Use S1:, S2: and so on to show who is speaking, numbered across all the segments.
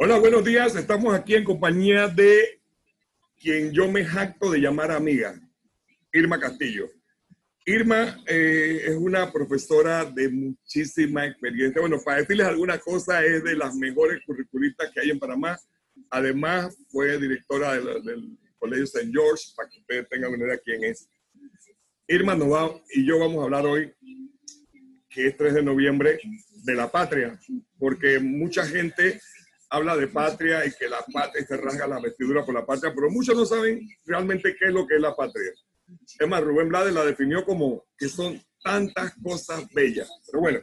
S1: Hola, buenos días. Estamos aquí en compañía de quien yo me jacto de llamar amiga, Irma Castillo. Irma eh, es una profesora de muchísima experiencia. Bueno, para decirles alguna cosa, es de las mejores curriculistas que hay en Panamá. Además, fue directora del, Colegio St. George, para que ustedes tengan una idea quién es. Irma nos va, y yo vamos a hablar hoy, que es 3 de noviembre, de la patria, porque mucha gente habla de patria y que la patria se rasga la vestidura por la patria, pero muchos no saben realmente qué es lo que es la patria. Es más, Rubén Blades la definió como que son tantas cosas bellas. Pero bueno,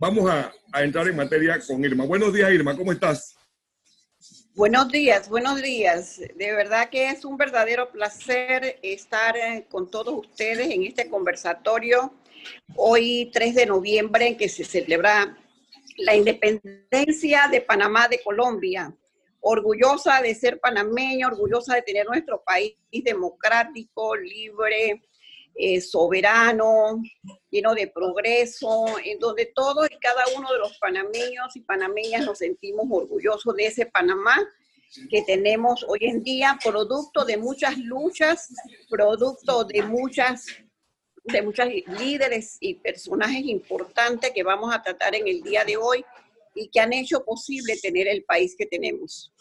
S1: vamos a, a entrar en materia con Irma. Buenos días, Irma, ¿cómo estás?
S2: Buenos días, buenos días. De verdad que es un verdadero placer estar eh, con todos ustedes en este conversatorio hoy 3 de noviembre en que se celebra la independencia de Panamá de Colombia. Orgullosa de ser panameña, orgullosa de tener nuestro país democrático, libre, eh, soberano, lleno de progreso, en donde todos y cada uno de los panameños y panameñas nos sentimos orgullosos de ese Panamá que tenemos hoy en día, producto de muchas luchas, producto de muchas de muchos líderes y personajes importantes que vamos a tratar en el día de hoy y que han hecho posible tener el país que tenemos.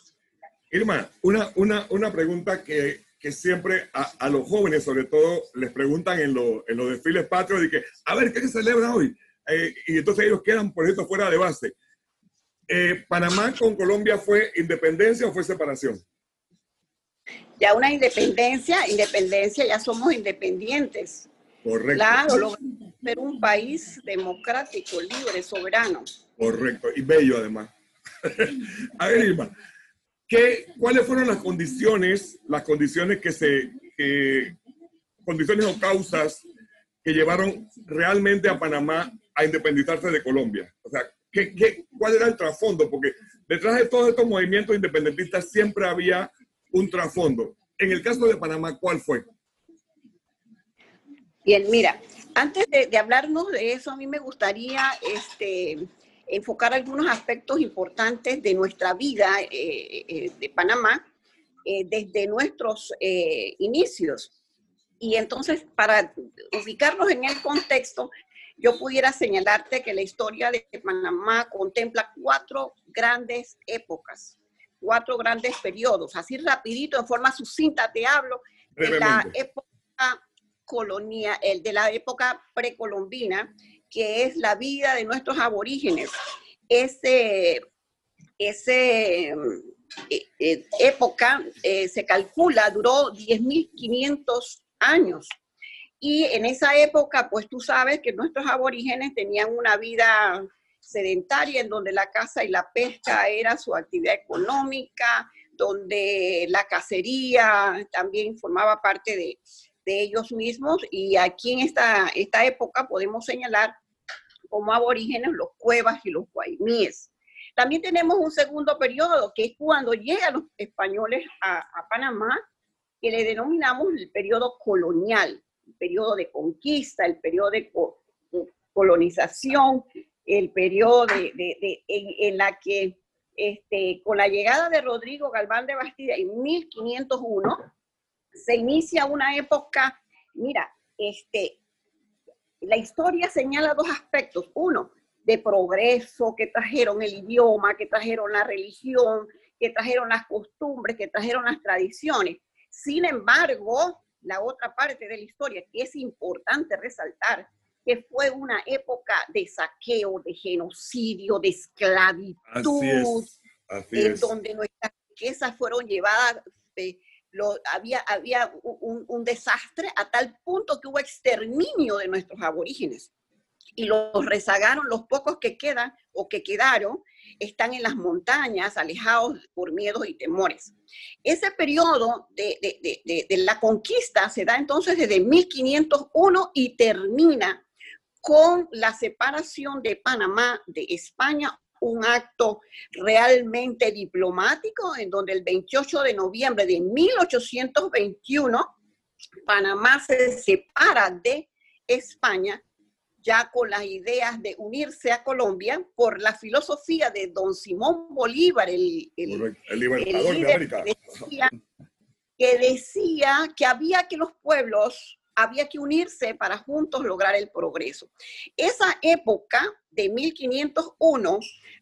S1: Irma, una, una, una pregunta que, que siempre a, a, los jóvenes, sobre todo, les preguntan en, lo, en los desfiles patrios, de que, a ver, ¿qué se celebra hoy? Eh, y entonces ellos quedan por esto fuera de base. Eh, ¿Panamá con Colombia fue independencia o fue separación?
S2: Ya una independencia, independencia, ya somos independientes.
S1: Correcto.
S2: Claro, ser un país democrático, libre, soberano.
S1: Correcto, y bello además. A ver, Irma, ¿qué, ¿cuáles fueron las condiciones, las condiciones que se, condiciones o causas que llevaron realmente a Panamá a independizarse de Colombia? O sea, ¿qué, qué, cuál era el trasfondo? Porque detrás de todos estos movimientos independentistas siempre había un trasfondo. En el caso de Panamá, ¿cuál fue?
S2: Bien, mira, antes de, de, hablarnos de eso, a mí me gustaría este, enfocar algunos aspectos importantes de nuestra vida eh, eh, de Panamá eh, desde nuestros eh, inicios. Y entonces, para ubicarnos en el contexto, yo pudiera señalarte que la historia de Panamá contempla cuatro grandes épocas, cuatro grandes periodos. Así rapidito, en forma sucinta, te hablo de la época colonia, el de la época precolombina, que es la vida de nuestros aborígenes. Ese, ese eh, eh, época eh, se calcula, duró 10.500 años. Y en esa época, pues tú sabes que nuestros aborígenes tenían una vida sedentaria en donde la caza y la pesca era su actividad económica, donde la cacería también formaba parte de, de ellos mismos y aquí en esta, esta época podemos señalar como aborígenes los cuevas y los guaymíes. También tenemos un segundo periodo, que es cuando llegan los españoles a, Panamá, que le denominamos el periodo colonial, el periodo de conquista, el periodo de co colonización, el periodo en, en, la que este, con la llegada de Rodrigo Galván de Bastida en 1501, se inicia una época, mira, este, la historia señala dos aspectos. Uno, de progreso, que trajeron el idioma, que trajeron la religión, que trajeron las costumbres, que trajeron las tradiciones. Sin embargo, la otra parte de la historia que es importante resaltar, que fue una época de saqueo, de genocidio, de esclavitud, así es, así en es. donde nuestras riquezas fueron llevadas de, había, había un, desastre a tal punto que hubo exterminio de nuestros aborígenes. Y los rezagaron, los pocos que quedan o que quedaron, están en las montañas, alejados por miedos y temores. Ese periodo de, de la conquista se da entonces desde 1501 y termina con la separación de Panamá de España un acto realmente diplomático en donde el 28 de noviembre de 1821 Panamá se separa de España ya con las ideas de unirse a Colombia por la filosofía de don Simón Bolívar, el,
S1: libertador de América.
S2: que decía que había que los pueblos había que unirse para juntos lograr el progreso. Esa época de 1501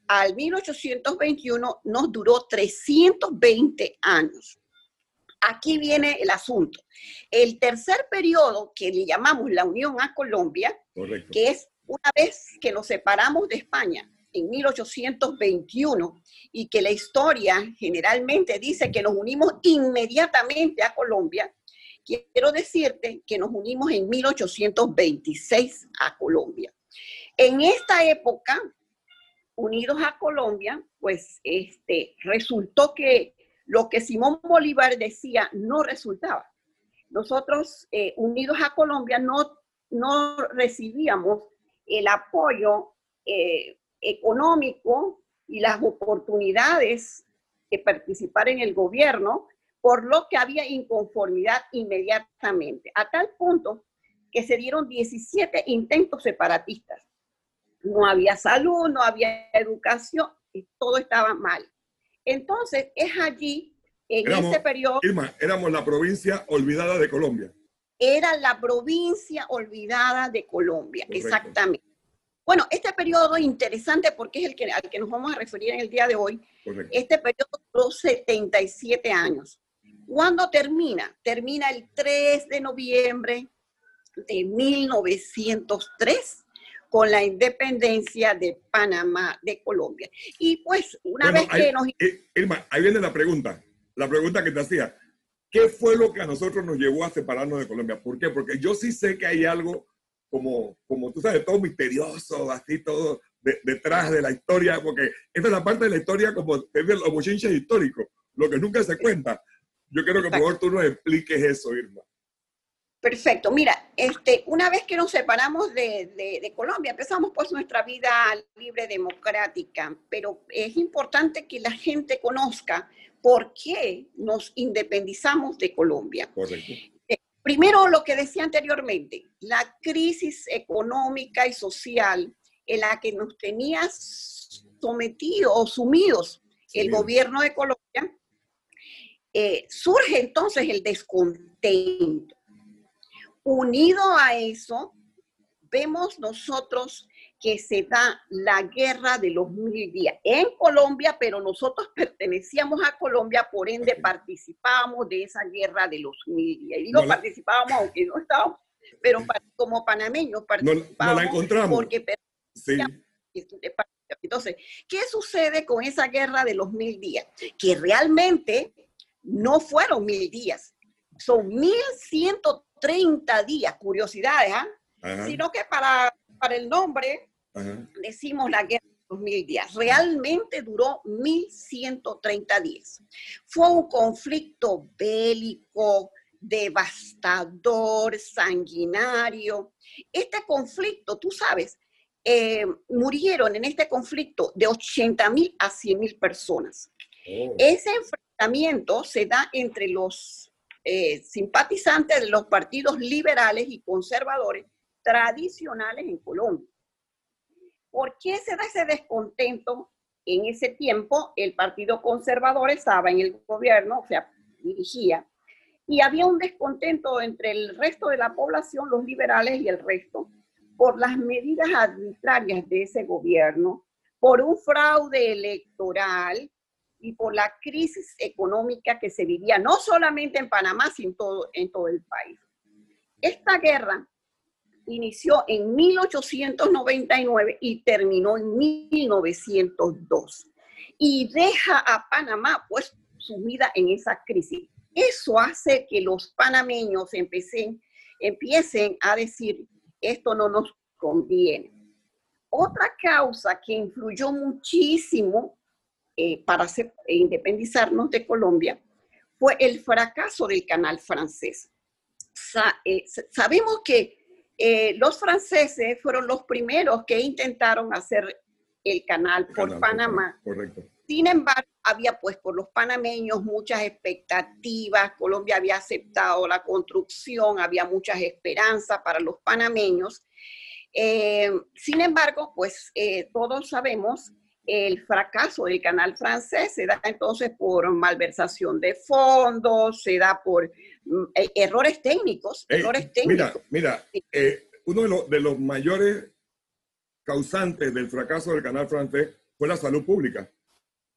S2: al 1821 nos duró 320 años. Aquí viene el asunto. El tercer periodo que le llamamos la Unión a Colombia, que es una vez que nos separamos de España en 1821 y que la historia generalmente dice que nos unimos inmediatamente a Colombia, quiero decirte que nos unimos en 1826 a Colombia. En esta época, unidos a Colombia, pues este, resultó que lo que Simón Bolívar decía no resultaba. Nosotros, eh, unidos a Colombia, no, no recibíamos el apoyo eh, económico y las oportunidades de participar en el gobierno por lo que había inconformidad inmediatamente, a tal punto que se dieron 17 intentos separatistas. No había salud, no había educación, y todo estaba mal. Entonces, es allí, en ese periodo...
S1: Irma, éramos la provincia olvidada de Colombia.
S2: Era la provincia olvidada de Colombia, exactamente. Bueno, este periodo interesante porque es el que, al que nos vamos a referir en el día de hoy. Este periodo duró 77 años. ¿Cuándo termina? Termina el 3 de noviembre de 1903 con la independencia de Panamá de Colombia. Y pues una vez que nos...
S1: Eh, Irma, ahí viene la pregunta, la pregunta que te hacía. ¿Qué fue lo que a nosotros nos llevó a separarnos de Colombia? ¿Por qué? Porque yo sí sé que hay algo como, como tú sabes, todo misterioso, así todo detrás de la historia, porque esta es la parte de la historia como es los bochinches históricos, lo que nunca se cuenta. Yo quiero que favor tú nos expliques eso, Irma.
S2: Perfecto. Mira, este, una vez que nos separamos de, de, Colombia, empezamos pues nuestra vida libre democrática, pero es importante que la gente conozca por qué nos independizamos de Colombia.
S1: Correcto.
S2: Eh, primero, lo que decía anteriormente, la crisis económica y social en la que nos tenía sometidos o sumidos el gobierno de Colombia eh, surge entonces el descontento. Unido a eso, vemos nosotros que se da la guerra de los mil días en Colombia, pero nosotros pertenecíamos a Colombia, por ende participábamos de esa guerra de los mil días. Y digo participábamos, aunque no estábamos, pero como panameños participábamos.
S1: No, la encontramos.
S2: Porque sí. Entonces, ¿qué sucede con esa guerra de los mil días? Que realmente no fueron mil días, son mil ciento treinta días, curiosidades, ¿ah? Sino que para, para el nombre decimos la guerra de los mil días. Realmente duró mil ciento treinta días. Fue un conflicto bélico, devastador, sanguinario. Este conflicto, tú sabes, eh, murieron en este conflicto de 80 mil a 100 mil personas. Oh. Ese se da entre los eh, simpatizantes de los partidos liberales y conservadores tradicionales en Colombia. ¿Por qué se da ese descontento? En ese tiempo el Partido Conservador estaba en el gobierno, o sea, dirigía, y había un descontento entre el resto de la población, los liberales y el resto, por las medidas arbitrarias de ese gobierno, por un fraude electoral y por la crisis económica que se vivía no solamente en Panamá, sino en todo, en todo el país. Esta guerra inició en 1899 y terminó en 1902 y deja a Panamá pues sumida en esa crisis. Eso hace que los panameños empiecen, empiecen a decir, esto no nos conviene. Otra causa que influyó muchísimo eh, para hacer, independizarnos de Colombia fue el fracaso del canal francés. Eh, sabemos que eh, los franceses fueron los primeros que intentaron hacer el canal por Panamá.
S1: Correcto.
S2: Sin embargo, había pues por los panameños muchas expectativas, Colombia había aceptado la construcción, había muchas esperanzas para los panameños. Eh, sin embargo, pues eh, todos sabemos el fracaso del canal francés se da entonces por malversación de fondos, se da por mm, e, errores técnicos, errores técnicos.
S1: Mira, mira, uno de los, de los mayores causantes del fracaso del canal francés fue la salud pública,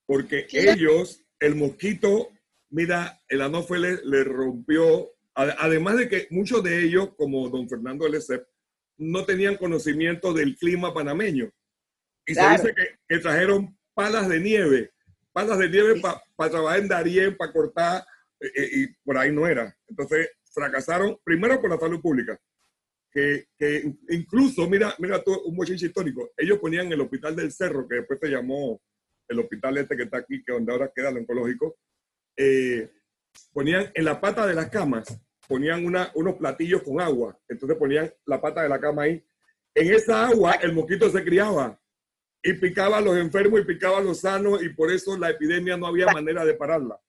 S1: porque ellos, el mosquito, mira, el anófeles le rompió, además de que muchos de ellos, como don Fernando L.C., no tenían conocimiento del clima panameño. Y se dice que, trajeron palas de nieve, palas de nieve para trabajar en Darien, para cortar, eh, eh, y por ahí no era. Entonces fracasaron primero por la salud pública, que, que incluso, mira, mira tú, un bochinche histórico, ellos ponían el hospital del Cerro, que después se llamó el hospital este que está aquí, que donde ahora queda el oncológico, eh, ponían en la pata de las camas, ponían una, unos platillos con agua, entonces ponían la pata de la cama ahí. En esa agua el mosquito se criaba y picaba a los enfermos y picaba a los sanos y por eso la epidemia no había manera de pararla.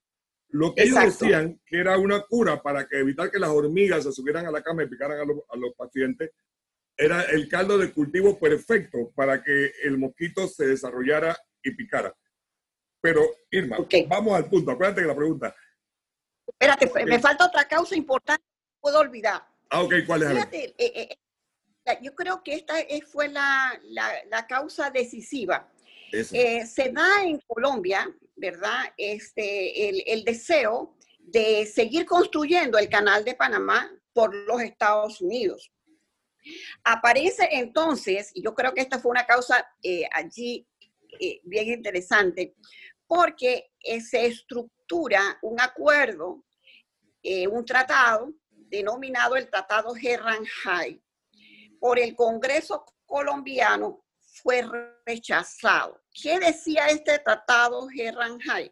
S1: Lo que ellos decían que era una cura para que evitar que las hormigas se subieran a la cama y picaran a los, a los pacientes, era el caldo de cultivo perfecto para que el mosquito se desarrollara y picara. Pero, Irma, vamos al punto. Acuérdate de la pregunta.
S2: Espérate, me falta otra causa importante que puedo olvidar.
S1: Ah, ok, ¿cuál es?
S2: Fíjate, eh, eh, yo creo que esta fue la, la, causa decisiva. Eh, se da en Colombia, ¿verdad? Este, el, el deseo de seguir construyendo el canal de Panamá por los Estados Unidos. Aparece entonces, y yo creo que esta fue una causa allí bien interesante, porque se estructura un acuerdo, eh, un tratado denominado el Tratado Herranjay. Por el Congreso colombiano fue rechazado. ¿Qué decía este Tratado Herranjay?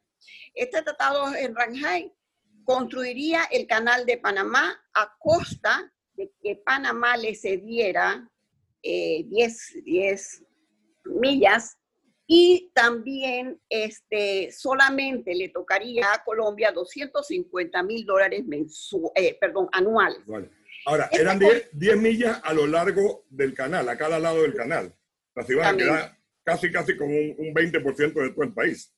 S2: Este Tratado Herranjay construiría el canal de Panamá a costa de que Panamá le cediera 10 eh, millas y también este, solamente le tocaría a Colombia 250 mil dólares eh, perdón, anuales.
S1: Ahora, eran 10, 10, millas a lo largo del canal, a cada lado del canal. Las iban a quedar casi, casi como un, un 20% de todo el país.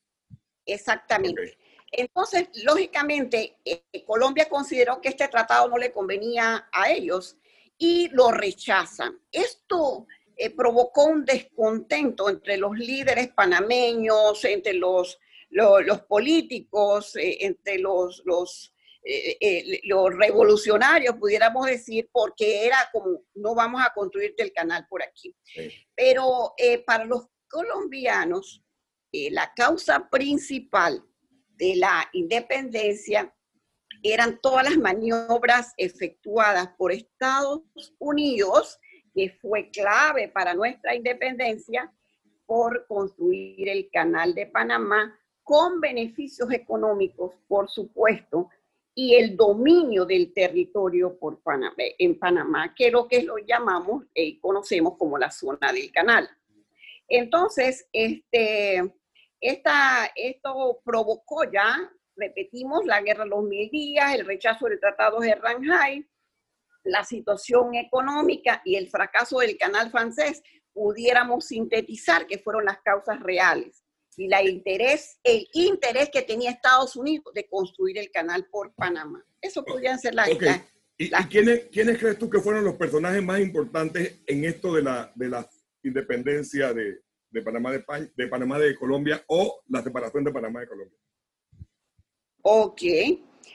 S2: Exactamente. Entonces, lógicamente, eh, Colombia consideró que este tratado no le convenía a ellos y lo rechazan. Esto eh, provocó un descontento entre los líderes panameños, entre los, los, políticos, eh, entre los, los, eh, los revolucionarios, pudiéramos decir, porque era como, no vamos a construirte el canal por aquí. Pero para los colombianos, la causa principal de la independencia eran todas las maniobras efectuadas por Estados Unidos que fue clave para nuestra independencia por construir el canal de Panamá con beneficios económicos, por supuesto, y el dominio del territorio por Panamá, en Panamá, que es lo que lo llamamos y eh, conocemos como la zona del canal. Entonces, este, esta, esto provocó ya, repetimos, la guerra de los mil días, el rechazo del Tratado de Ranjai, la situación económica y el fracaso del canal francés, pudiéramos sintetizar que fueron las causas reales y la interés, el interés que tenía Estados Unidos de construir el canal por Panamá. Eso podrían ser las...
S1: ¿Y, quiénes, quiénes, crees tú que fueron los personajes más importantes en esto de la, de la independencia de, de Panamá de, de Panamá de Colombia o la separación de Panamá de Colombia?
S2: Ok,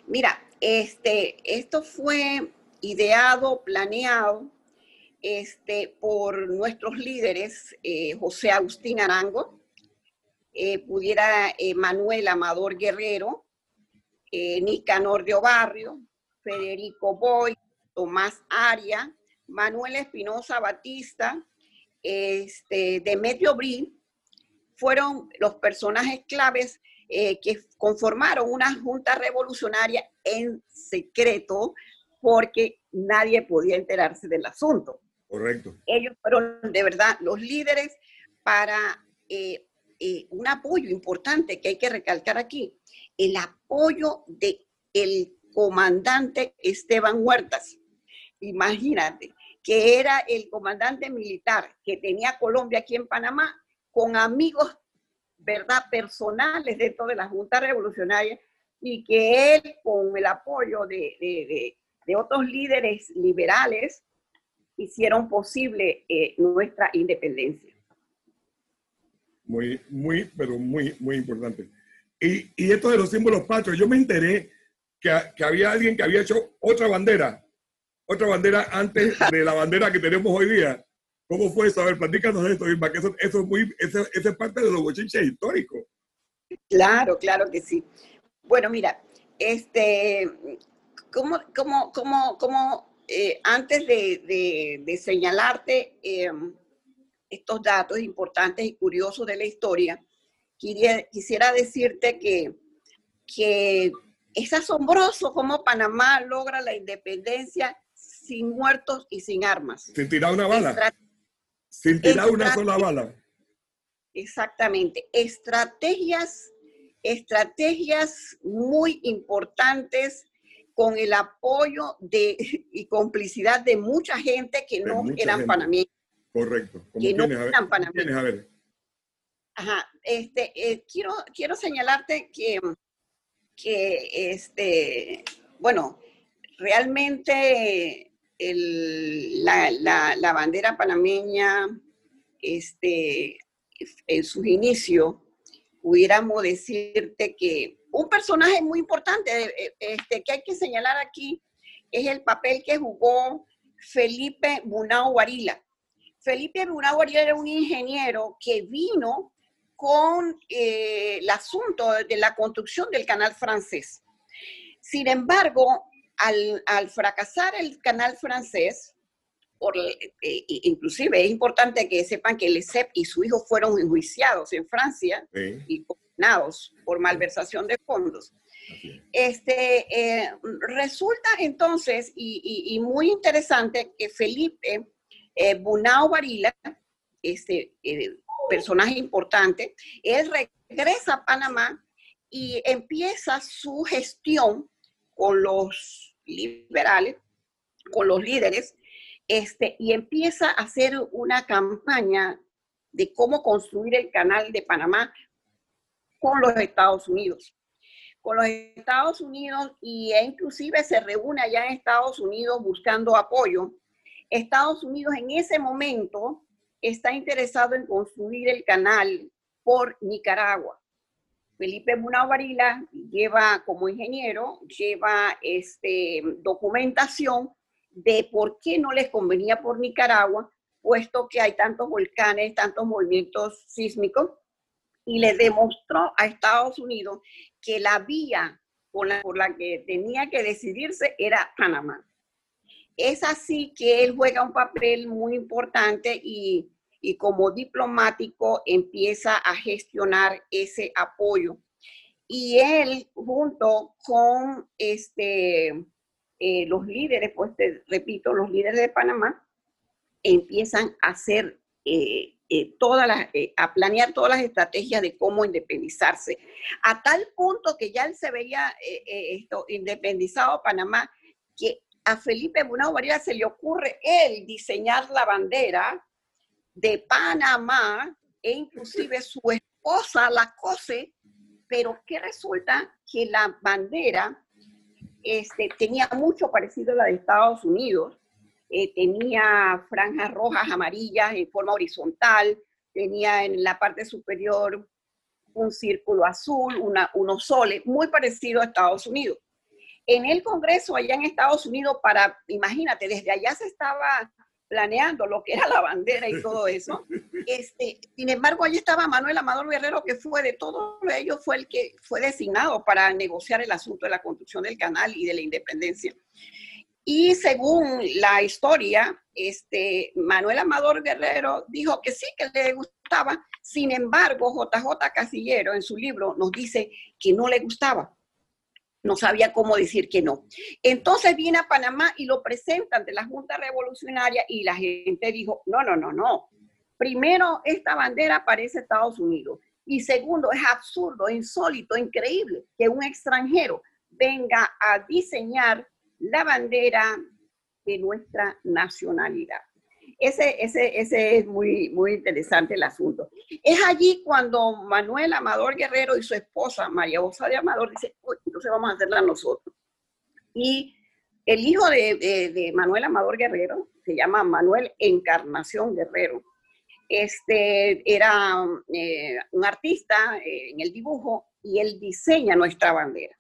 S2: mira, este, esto fue ideado, planeado este, por nuestros líderes, eh, José Agustín Arango, eh, pudiera eh, Manuel Amador Guerrero, Nicanor de Barrio, Federico Boy, Tomás Aria, Manuel Espinosa Batista, este, Demetrio Brin, fueron los personajes claves que conformaron una junta revolucionaria en secreto porque nadie podía enterarse del asunto.
S1: Correcto.
S2: Ellos fueron de verdad los líderes para eh, eh, un apoyo importante que hay que recalcar aquí, el apoyo del el comandante Esteban Huertas. Imagínate, que era el comandante militar que tenía Colombia aquí en Panamá, con amigos, ¿verdad?, personales dentro de la Junta Revolucionaria, y que él, con el apoyo de, otros líderes liberales, hicieron posible eh, nuestra independencia.
S1: Muy, muy, pero muy, muy importante. Y, y esto de los símbolos patrios, yo me enteré que, que, había alguien que había hecho otra bandera, otra bandera antes de la bandera que tenemos hoy día. ¿Cómo fue eso? A ver, platícanos esto, Irma, que eso, eso, es muy, eso, eso es parte de los bochinches históricos.
S2: Claro, claro que sí. Bueno, mira, este, como, como, como, como eh, antes de, señalarte em, estos datos importantes y curiosos de la historia, quisiera decirte que, que es asombroso cómo Panamá logra la independencia sin muertos y sin armas.
S1: Sin tirar una bala. sin tirar una sola bala.
S2: Exactamente. Estrategias estrategias muy importantes con el apoyo de, y complicidad de mucha gente que no eran panameños.
S1: Correcto.
S2: que no eran panameños. A ver. Ajá. Este, eh, quiero, quiero señalarte que, que este, bueno, realmente el, la, la, la, bandera panameña, este, en sus inicios, pudiéramos decirte que un personaje muy importante eh, este, que hay que señalar aquí es el papel que jugó Felipe Bunao Varila. Felipe Varila era un ingeniero que vino con eh, el asunto de la construcción del canal francés. Sin embargo, al, al fracasar el canal francés, eh, inclusive es importante que sepan que Lesep y su hijo fueron enjuiciados en Francia y condenados por malversación de fondos. Este, eh, resulta entonces, y, muy interesante, que Felipe eh, Bunao Varila, este personaje importante, él regresa a Panamá y empieza su gestión con los liberales, con los líderes, este, y empieza a hacer una campaña de cómo construir el canal de Panamá con los Estados Unidos. Con los Estados Unidos y e inclusive se reúne allá en Estados Unidos buscando apoyo. Estados Unidos en ese momento está interesado en construir el canal por Nicaragua. Felipe Munao Varila lleva como ingeniero, lleva este, documentación de por qué no les convenía por Nicaragua, puesto que hay tantos volcanes, tantos movimientos sísmicos, y le demostró a Estados Unidos que la vía por la que tenía que decidirse era Panamá. Es así que él juega un papel muy importante y, y como diplomático empieza a gestionar ese apoyo. Y él, junto con este, eh, los líderes, pues repito, los líderes de Panamá empiezan a hacer eh, eh, todas a planear todas las estrategias de cómo independizarse, a tal punto que ya él se veía esto, independizado Panamá, que a Felipe Bunao Varela se le ocurre él diseñar la bandera de Panamá e inclusive su esposa la cose, pero que resulta que la bandera este, tenía mucho parecido a la de Estados Unidos. Eh, tenía franjas rojas, amarillas en forma horizontal, tenía en la parte superior un círculo azul, una, unos soles, muy parecido a Estados Unidos. En el Congreso allá en Estados Unidos, para, imagínate, desde allá se estaba planeando lo que era la bandera y todo eso. Este, sin embargo, allí estaba Manuel Amador Guerrero, que fue de todos ellos, fue el que fue designado para negociar el asunto de la construcción del canal y de la independencia. Y según la historia, este, Manuel Amador Guerrero dijo que sí, que le gustaba. Sin embargo, JJ Casillero en su libro nos dice que no le gustaba no sabía cómo decir que no. Entonces viene a Panamá y lo presenta ante la Junta Revolucionaria y la gente dijo, no, no, no, no. Primero, esta bandera parece Estados Unidos. Y segundo, es absurdo, insólito, increíble que un extranjero venga a diseñar la bandera de nuestra nacionalidad. Ese, ese, ese es muy, muy interesante el asunto. Es allí cuando Manuel Amador Guerrero y su esposa María Osa de Amador dice, entonces vamos a hacerla nosotros. Y el hijo de, Manuel Amador Guerrero, se llama Manuel Encarnación Guerrero, este, era eh, un artista eh, en el dibujo y él diseña nuestra bandera.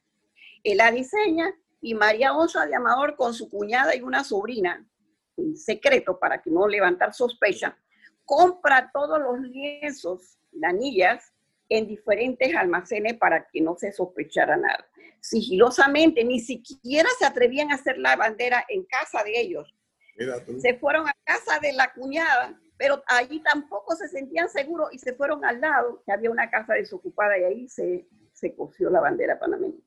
S2: Él la diseña y María Osa de Amador con su cuñada y una sobrina en secreto para que no levantar sospecha, compra todos los lienzos, anillas, en diferentes almacenes para que no se sospechara nada. Sigilosamente, ni siquiera se atrevían a hacer la bandera en casa de ellos. Se fueron a casa de la cuñada, pero allí tampoco se sentían seguros y se fueron al lado, que había una casa desocupada y ahí se, se cosió la bandera panameña.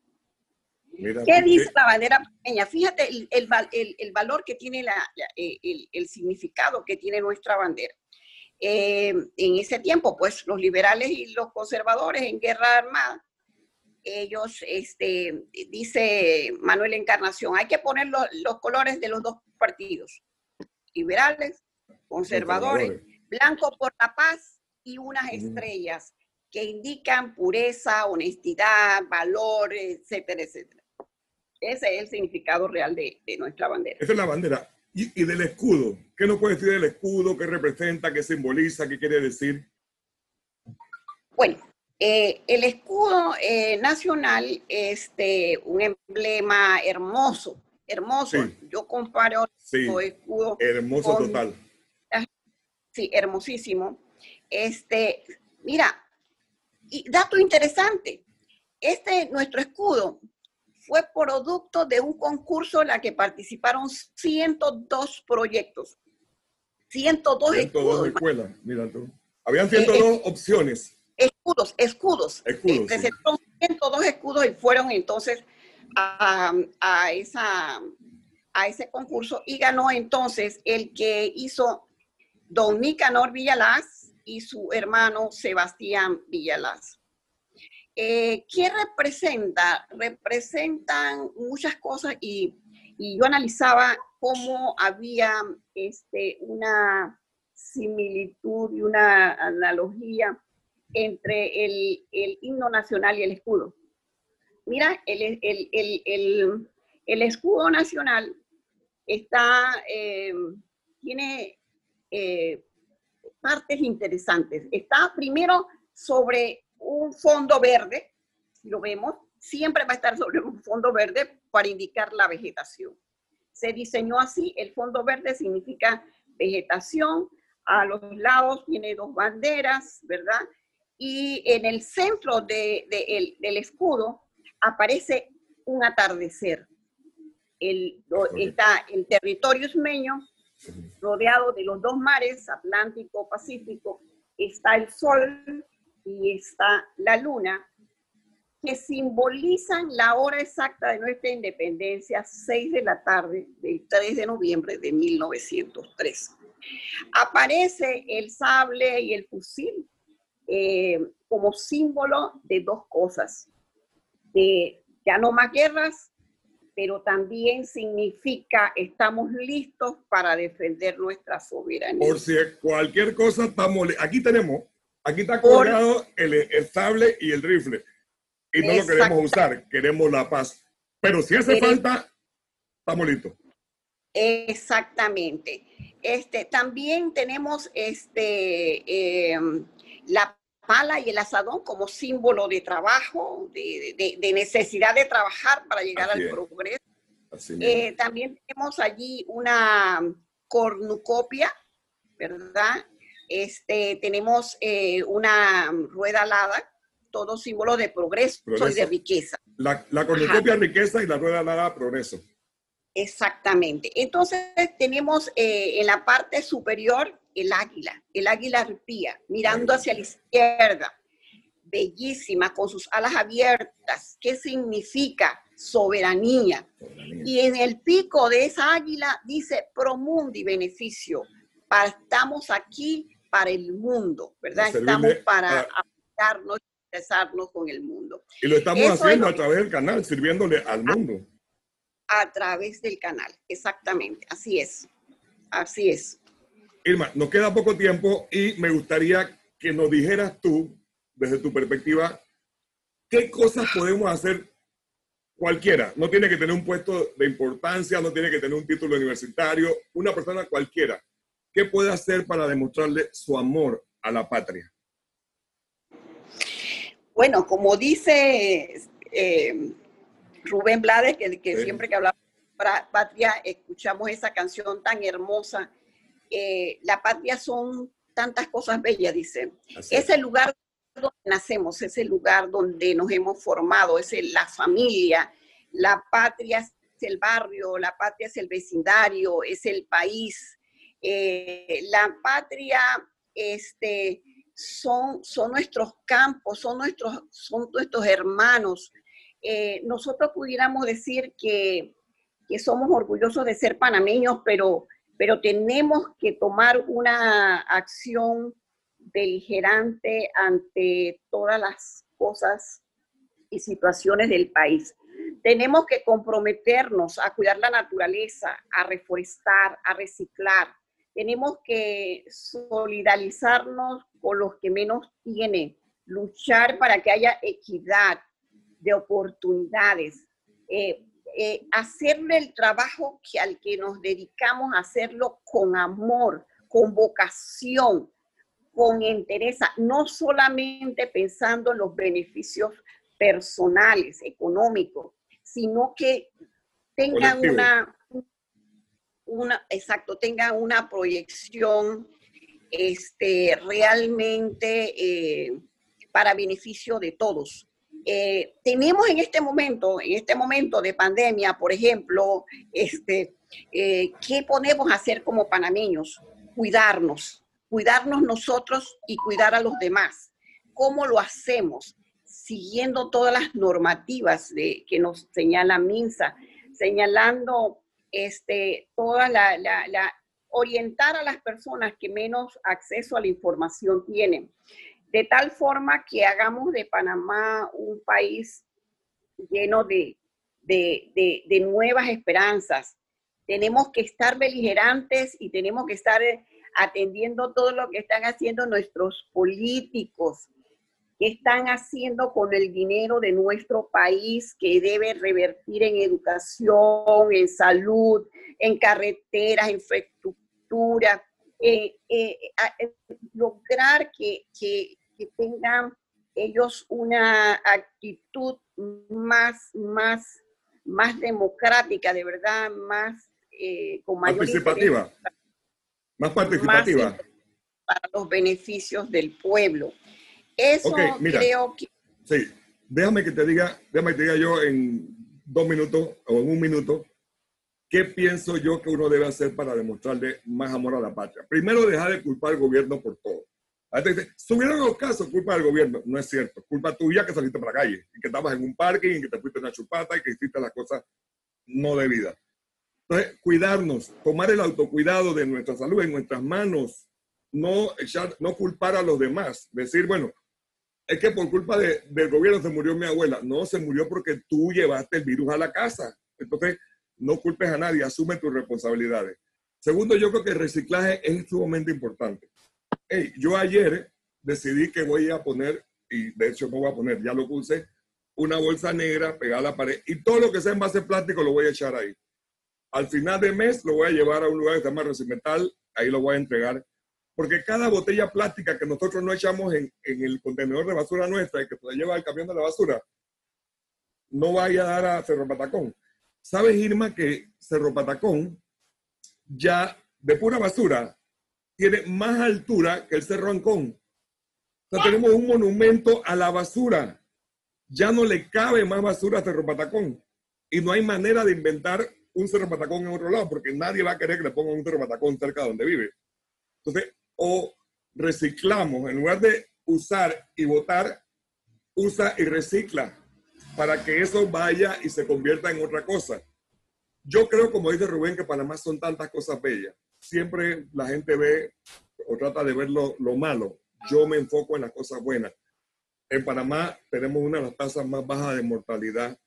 S2: ¿Qué dice la bandera panameña? Fíjate el, el, valor que tiene, la, el, significado que tiene nuestra bandera. Eh, en ese tiempo, pues los liberales y los conservadores en guerra armada, ellos, este, dice Manuel Encarnación, hay que poner los, colores de los dos partidos, liberales, conservadores, blanco por la paz y unas estrellas que indican pureza, honestidad, valor, etcétera, etcétera. Ese es el significado real de, nuestra bandera.
S1: Esa es la bandera. Y, del escudo. ¿Qué nos puede decir del escudo? ¿Qué representa? ¿Qué simboliza? ¿Qué quiere decir?
S2: Bueno, eh, el escudo eh, nacional es este, un emblema hermoso, hermoso. Yo comparo
S1: el escudo. Hermoso total.
S2: Sí, hermosísimo. Este, mira, y dato interesante, este, nuestro escudo fue producto de un concurso en la que participaron 102 proyectos. 102, 102
S1: escuelas, mira tú. Habían 102 eh, opciones.
S2: Escudos, escudos. escudos 102 escudos y fueron entonces a, a, esa, a ese concurso y ganó entonces el que hizo Don Nicanor Villalaz y su hermano Sebastián Villalaz. Eh, ¿Qué representa? Representan muchas cosas y, yo analizaba cómo había este, una similitud y una analogía entre el, himno nacional y el escudo. Mira, el, escudo nacional está, eh, tiene eh, partes interesantes. Está primero sobre un fondo verde, si lo vemos, siempre va a estar sobre un fondo verde para indicar la vegetación. Se diseñó así, el fondo verde significa vegetación, a los lados tiene dos banderas, ¿verdad? Y en el centro de, del escudo aparece un atardecer. El, está el territorio ismeño rodeado de los dos mares, Atlántico, Pacífico, está el sol y está la luna, que simbolizan la hora exacta de nuestra independencia, 6 de la tarde del 3 de noviembre de 1903. Aparece el sable y el fusil eh, como símbolo de dos cosas, de ya no más guerras, pero también significa estamos listos para defender nuestra soberanía.
S1: Por si cualquier cosa estamos, aquí tenemos Aquí está colgado el, sable y el rifle. Y no lo queremos usar, queremos la paz. Pero si hace falta, estamos listos.
S2: Exactamente. Este, también tenemos este, em, la pala y el asadón como símbolo de trabajo, de, necesidad de trabajar para llegar al progreso. Eh, también tenemos allí una cornucopia, ¿verdad? Este, tenemos eh, una rueda alada, todo símbolo de progreso, y de riqueza.
S1: La, la cornucopia riqueza y la rueda alada progreso.
S2: Exactamente. Entonces tenemos eh, en la parte superior el águila, el águila arpía, mirando hacia la izquierda, bellísima, con sus alas abiertas. ¿Qué significa? Soberanía. Soberanía. Y en el pico de esa águila dice promundi beneficio. Estamos aquí para el mundo, ¿verdad? Estamos para aplicarnos y expresarnos con el mundo.
S1: Y lo estamos haciendo a través del canal, sirviéndole al mundo.
S2: A través del canal. Exactamente, así es. Así es.
S1: Irma, nos queda poco tiempo y me gustaría que nos dijeras tú, desde tu perspectiva, qué cosas podemos hacer cualquiera. No tiene que tener un puesto de importancia, no tiene que tener un título universitario, una persona cualquiera. ¿Qué puede hacer para demostrarle su amor a la patria?
S2: Bueno, como dice eh, Rubén Blades, que, siempre que hablamos de patria escuchamos esa canción tan hermosa. Eh, la patria son tantas cosas bellas, dice. Es el lugar donde nacemos, es el lugar donde nos hemos formado, es la familia. La patria es el barrio, la patria es el vecindario, es el país. Eh, la patria este, son, son nuestros campos, son nuestros, son nuestros hermanos, eh, nosotros pudiéramos decir que, somos orgullosos de ser panameños, pero, pero tenemos que tomar una acción beligerante ante todas las cosas y situaciones del país. Tenemos que comprometernos a cuidar la naturaleza, a reforestar, a reciclar. Tenemos que solidarizarnos con los que menos tienen, luchar para que haya equidad, de oportunidades, eh, eh, hacerle el trabajo que al que nos dedicamos hacerlo con amor, con vocación, con interés, no solamente pensando en los beneficios personales, económicos, sino que tengan una, una, exacto, tengan una proyección este, realmente eh, para beneficio de todos. Eh, tenemos en este momento, en este momento de pandemia, por ejemplo, este, eh, ¿qué podemos hacer como panameños? Cuidarnos, cuidarnos nosotros y cuidar a los demás. ¿Cómo lo hacemos? Siguiendo todas las normativas que nos señala MINSA, señalando este, toda la, orientar a las personas que menos acceso a la información tienen de tal forma que hagamos de Panamá un país lleno de, de, nuevas esperanzas. Tenemos que estar beligerantes y tenemos que estar eh, atendiendo todo lo que están haciendo nuestros políticos, que están haciendo con el dinero de nuestro país, que debe revertir en educación, en salud, en carreteras, infraestructura, eh, eh, lograr que, tengan ellos una actitud más, más, más democrática, de verdad, más
S1: con mayor participativa. Más participativa.
S2: para los beneficios del pueblo. Eso creo que...
S1: Sí, déjame que te diga, déjame que te diga yo en dos minutos o en un minuto ¿Qué pienso yo que uno debe hacer para demostrarle más amor a la patria? Primero, dejar de culpar al gobierno por todo. Subieron los casos, culpa del gobierno. No es cierto. Culpa tuya que saliste para la calle, y que estabas en un parque, y que te fuiste una chupata, y que hiciste las cosas no debidas. Entonces, cuidarnos, tomar el autocuidado de nuestra salud en nuestras manos, no, no culpar a los demás. Decir, bueno, es que por culpa del gobierno se murió mi abuela. No, se murió porque tú llevaste el virus a la casa. Entonces, no culpes a nadie, asume tus responsabilidades. Segundo, yo creo que el reciclaje es sumamente importante. Yo ayer decidí que voy a poner, y de hecho me voy a poner, ya lo puse, una bolsa negra pegada a la pared y todo lo que sea en base plástico lo voy a echar ahí. Al final de mes lo voy a llevar a un lugar que se llama Recimetal, ahí lo voy a entregar. Porque cada botella plástica que nosotros no echamos en, en el contenedor de basura nuestra y que se lleva el camión de la basura, no vaya a dar a Cerro Patacón. ¿Sabes, Irma, que Cerro Patacón ya de pura basura tiene más altura que el Cerro Ancón? O sea, tenemos un monumento a la basura. Ya no le cabe más basura a Cerro Patacón. Y no hay manera de inventar un Cerro Patacón en otro lado, porque nadie va a querer que le pongan un Cerro Patacón cerca de donde vive. Entonces, o reciclamos, en lugar de usar y botar, usa y recicla para que eso vaya y se convierta en otra cosa. Yo creo, como dice Rubén, que Panamá son tantas cosas bellas. Siempre la gente ve o trata de ver lo, malo. Yo me enfoco en las cosas buenas. En Panamá tenemos una de las tasas más bajas de mortalidad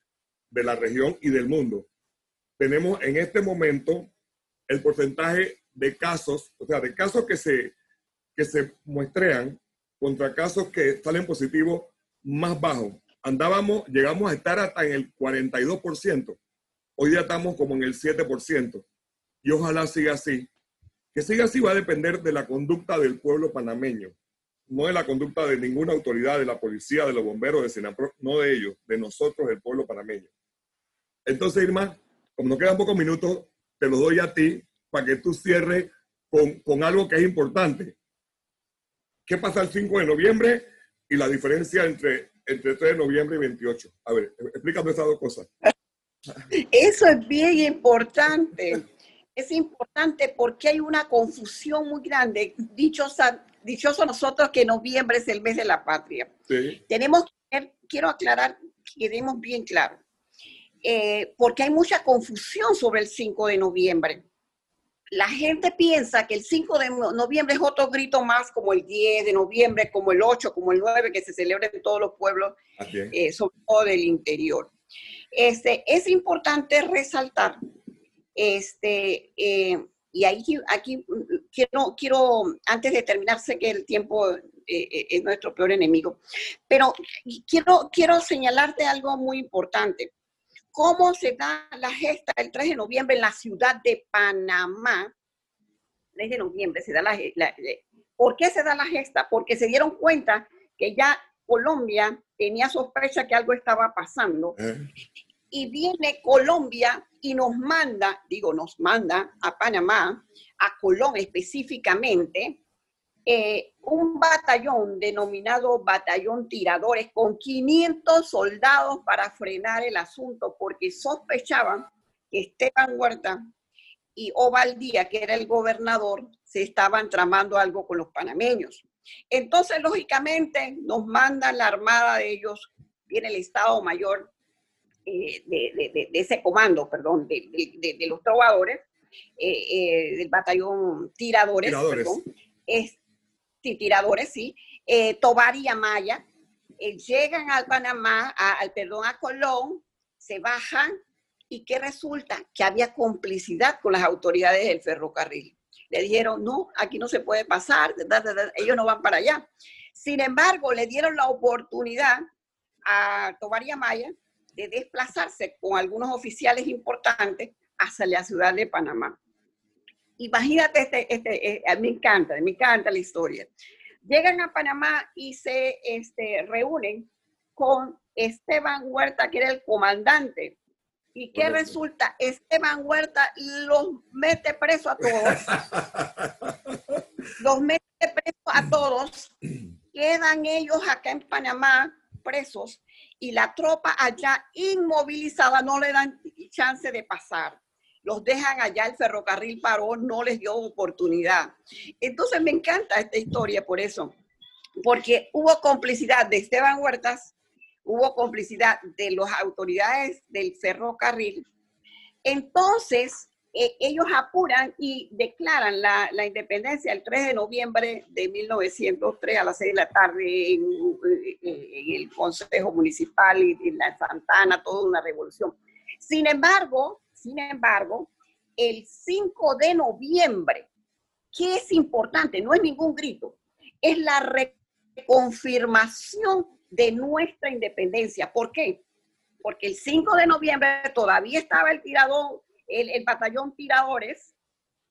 S1: de la región y del mundo. tenemos en este momento el porcentaje de casos, o sea, de casos que se, que se muestrean contra casos que salen positivos más bajo. Andábamos, llegamos a estar hasta en el 42%. Hoy día estamos como en el 7%. Y ojalá siga así. Que siga así va a depender de la conducta del pueblo panameño, no de la conducta de ninguna autoridad, de la policía, de los bomberos, de Senapro, no de ellos, de nosotros, el pueblo panameño. Entonces, Irma, como nos quedan pocos minutos, te lo doy a ti para que tú cierres con, con algo que es importante. ¿Qué pasa el 5 de noviembre y la diferencia entre, entre 3 de noviembre y 28? A ver, explícame esas dos cosas.
S2: Eso es bien importante. Es importante porque hay una confusión muy grande. Dichosa, dichoso nosotros que noviembre es el mes de la patria. Tenemos que, quiero aclarar, quedemos bien claro, eh, porque hay mucha confusión sobre el 5 de noviembre. La gente piensa que el 5 de noviembre es otro grito más como el 10 de noviembre, como el 8, como el 9, que se celebra en todos los pueblos, eh, sobre todo del interior. Este, es importante resaltar, este, eh, y aquí, aquí quiero, quiero, antes de terminar, sé que el tiempo eh, eh, es nuestro peor enemigo, pero quiero, quiero señalarte algo muy importante. ¿Cómo se da la gesta el 3 de noviembre en la ciudad de Panamá? 3 de noviembre se da la, la ¿Por qué se da la gesta? Porque se dieron cuenta que ya Colombia tenía sospecha que algo estaba pasando. Eh. Y viene Colombia y nos manda, digo, nos manda a Panamá, a Colón específicamente, eh, un batallón denominado Batallón Tiradores con 500 soldados para frenar el asunto porque sospechaban que Esteban Huerta y Ovaldía, que era el gobernador, se estaban tramando algo con los panameños. Entonces, lógicamente, nos mandan la armada de ellos, viene el Estado Mayor eh, de, ese comando, perdón, de, los trovadores, eh, eh, del batallón tiradores, tiradores. es, sí, tiradores, sí, Tobar y Amaya, llegan al Panamá, al perdón, a Colón, se bajan y ¿qué resulta? Que había complicidad con las autoridades del ferrocarril le dijeron, no, aquí no se puede pasar, ellos no van para allá. Sin embargo, le dieron la oportunidad a Tobar y Maya de desplazarse con algunos oficiales importantes hacia la ciudad de Panamá. Imagínate, este, este, eh, me encanta, me encanta la historia. Llegan a Panamá y se este, reúnen con Esteban Huerta, que era el comandante ¿Y qué resulta? Esteban Huerta los mete preso a todos. los mete preso a todos. Quedan ellos acá en Panamá presos y la tropa allá inmovilizada no le dan chance de pasar. Los dejan allá, el ferrocarril paró, no les dio oportunidad. Entonces me encanta esta historia por eso, porque hubo complicidad de Esteban Huertas hubo complicidad de las autoridades del ferrocarril. Entonces, eh, ellos apuran y declaran la, independencia el 3 de noviembre de 1903 a las 6 de la tarde en, el Consejo Municipal y en la Santana, toda una revolución. Sin embargo, sin embargo, el 5 de noviembre, que es importante, no es ningún grito, es la reconfirmación de nuestra independencia. ¿Por qué? Porque el 5 de noviembre todavía estaba el tirador, el, batallón tiradores,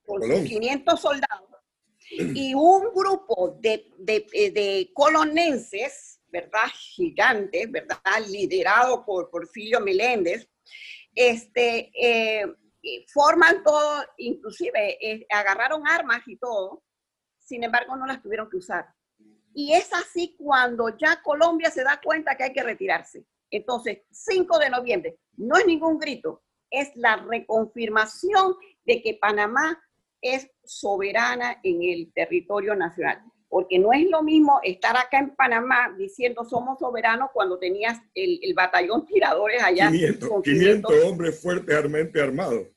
S2: con sus 500 soldados, y un grupo de, de, de, colonenses, ¿verdad? Gigantes, ¿verdad? Liderado por Porfirio Meléndez, este, eh, forman todo, inclusive eh, agarraron armas y todo, sin embargo no las tuvieron que usar. Y es así cuando ya Colombia se da cuenta que hay que retirarse. Entonces, 5 de noviembre, no es ningún grito, es la reconfirmación de que Panamá es soberana en el territorio nacional. Porque no es lo mismo estar acá en Panamá diciendo somos soberanos cuando tenías el, batallón tiradores allá.
S1: 500, 500 hombres fuertemente armados.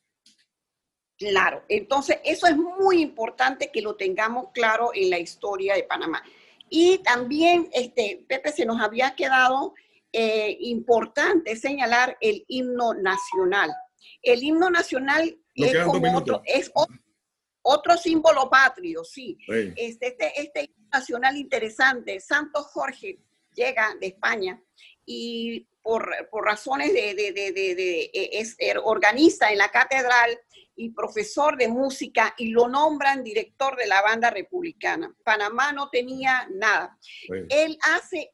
S2: Claro, entonces eso es muy importante que lo tengamos claro en la historia de Panamá. Y también, este, Pepe, se nos había quedado eh, importante señalar el himno nacional. El himno nacional es, como otro, es otro, símbolo patrio, sí. Este, este, este himno nacional interesante, Santo Jorge llega de España y por, razones de, de, de, es organista en la catedral y profesor de música y lo nombran director de la banda republicana. Panamá no tenía nada. Él hace,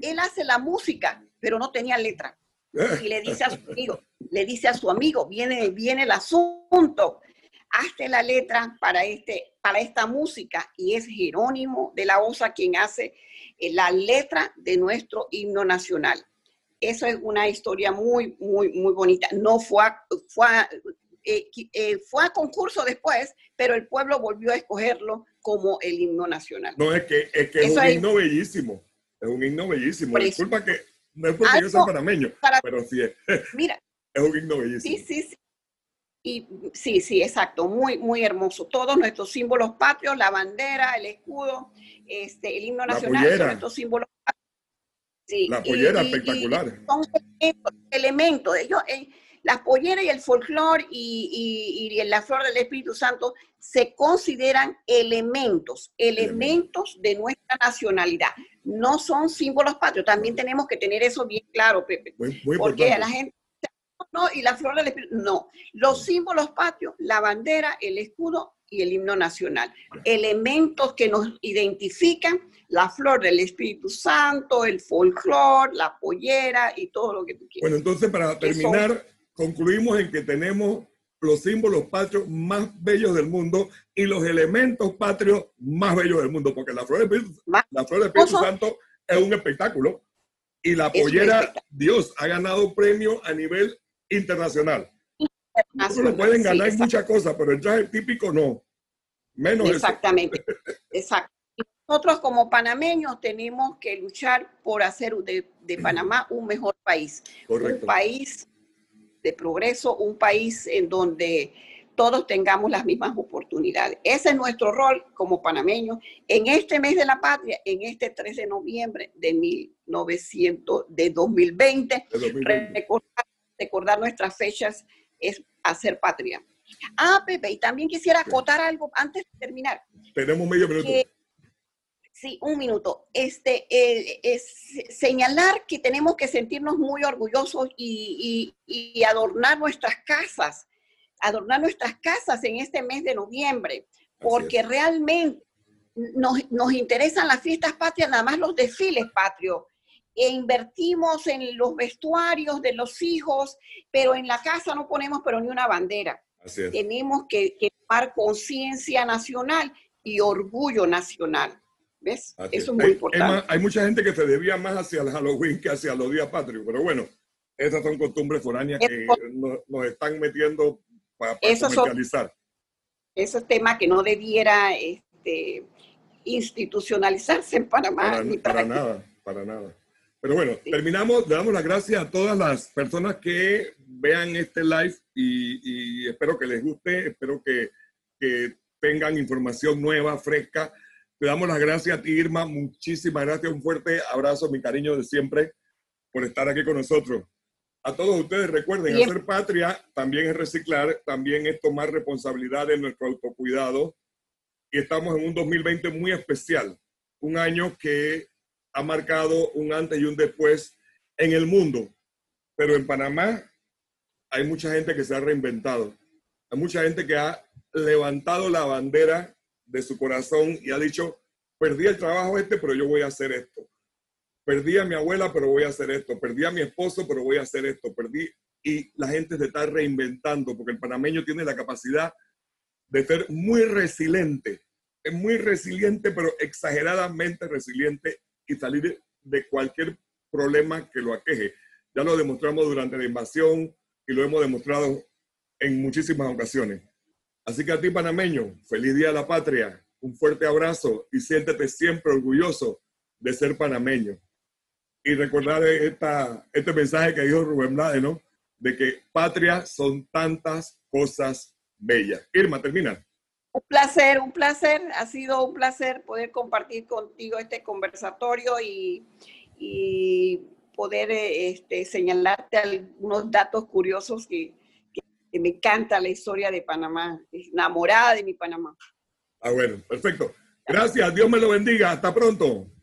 S2: él hace la música, pero no tenía letra. Y le dice a su amigo, le dice a su amigo, viene, viene el asunto, hazte la letra para, este, para esta música. Y es Jerónimo de la Osa quien hace eh, la letra de nuestro himno nacional. Eso es una historia muy, muy, muy bonita. No fue, fue, eh, eh, fue a concurso después, pero el pueblo volvió a escogerlo como el himno nacional.
S1: No, es que es, que es un himno bellísimo. Es un himno bellísimo. Disculpa que no es porque yo soy panameño, pero sí es.
S2: Mira.
S1: es un himno bellísimo.
S2: Sí, sí, sí. Y sí, sí, exacto, muy, muy hermoso. Todos nuestros símbolos patrios, la bandera, el escudo, este, el himno nacional, son nuestros símbolos
S1: Sí, la pollera espectacular.
S2: son elementos. Ellos, eh, las polleras y el folclore y, y, la flor del Espíritu Santo se consideran elementos, elementos de nuestra nacionalidad. No son símbolos patrios. También tenemos que tener eso bien claro, Pepe. porque a la gente no, y la flor del Espíritu, no. Los símbolos patrios, la bandera, el escudo y el himno nacional. Elementos que nos identifican, la flor del Espíritu Santo, el folclore, la pollera y todo lo que tú quieras.
S1: Bueno, entonces para terminar, concluimos en que tenemos los símbolos patrios más bellos del mundo y los elementos patrios más bellos del mundo, porque la flor del Espíritu, la flor del Espíritu Santo es un espectáculo y la pollera, Dios, ha ganado premio a nivel internacional. No pueden ganar muchas cosas, pero el traje típico no. Menos
S2: Exactamente, exacto. Nosotros como panameños tenemos que luchar por hacer de, de Panamá un mejor país. Un país de progreso, un país en donde todos tengamos las mismas oportunidades. Ese es nuestro rol como panameños en este mes de la patria, en este 3 de noviembre de 1900, de 2020, Recordar, nuestras fechas es hacer patria. Ah, Pepe, y también quisiera acotar algo antes de terminar.
S1: Tenemos medio minuto.
S2: Sí, un minuto. Este, eh, es señalar que tenemos que sentirnos muy orgullosos y, adornar nuestras casas, adornar nuestras casas en este mes de noviembre, porque realmente nos, nos, interesan las fiestas patrias, nada más los desfiles patrios. E invertimos en los vestuarios de los hijos, pero en la casa no ponemos pero ni una bandera. Tenemos que, que tomar conciencia nacional y orgullo nacional. ¿Ves? Eso es muy importante.
S1: Hay, mucha gente que se debía más hacia el Halloween que hacia los días patrios, pero bueno, esas son costumbres foráneas que nos, están metiendo para, comercializar.
S2: Eso es tema que no debiera este, institucionalizarse en Panamá.
S1: Para, nada, para nada. Pero bueno, terminamos, le damos las gracias a todas las personas que vean este live y, espero que les guste, espero que, que tengan información nueva, fresca te damos las gracias a ti, Irma. Muchísimas gracias. Un fuerte abrazo, mi cariño de siempre, por estar aquí con nosotros. A todos ustedes recuerden, hacer patria también es reciclar, también es tomar responsabilidad de nuestro autocuidado. Y estamos en un 2020 muy especial, un año que ha marcado un antes y un después en el mundo. Pero en Panamá hay mucha gente que se ha reinventado. Hay mucha gente que ha levantado la bandera de su corazón y ha dicho, perdí el trabajo este, pero yo voy a hacer esto. Perdí a mi abuela, pero voy a hacer esto. Perdí a mi esposo, pero voy a hacer esto. Perdí. Y la gente se está reinventando porque el panameño tiene la capacidad de ser muy resiliente. Es muy resiliente, pero exageradamente resiliente y salir de cualquier problema que lo aqueje. Ya lo demostramos durante la invasión y lo hemos demostrado en muchísimas ocasiones. Así que a ti, panameño, feliz Día de la Patria, un fuerte abrazo y siéntete siempre orgulloso de ser panameño. Y recordar esta, este mensaje que dijo Rubén Blade, ¿no? De que patria son tantas cosas bellas. Irma, termina.
S2: Un placer, un placer. Ha sido un placer poder compartir contigo este conversatorio y, y poder este, señalarte algunos datos curiosos que me encanta la historia de Panamá, enamorada de mi Panamá.
S1: Ah, bueno, perfecto. Gracias, Dios me lo bendiga. Hasta pronto.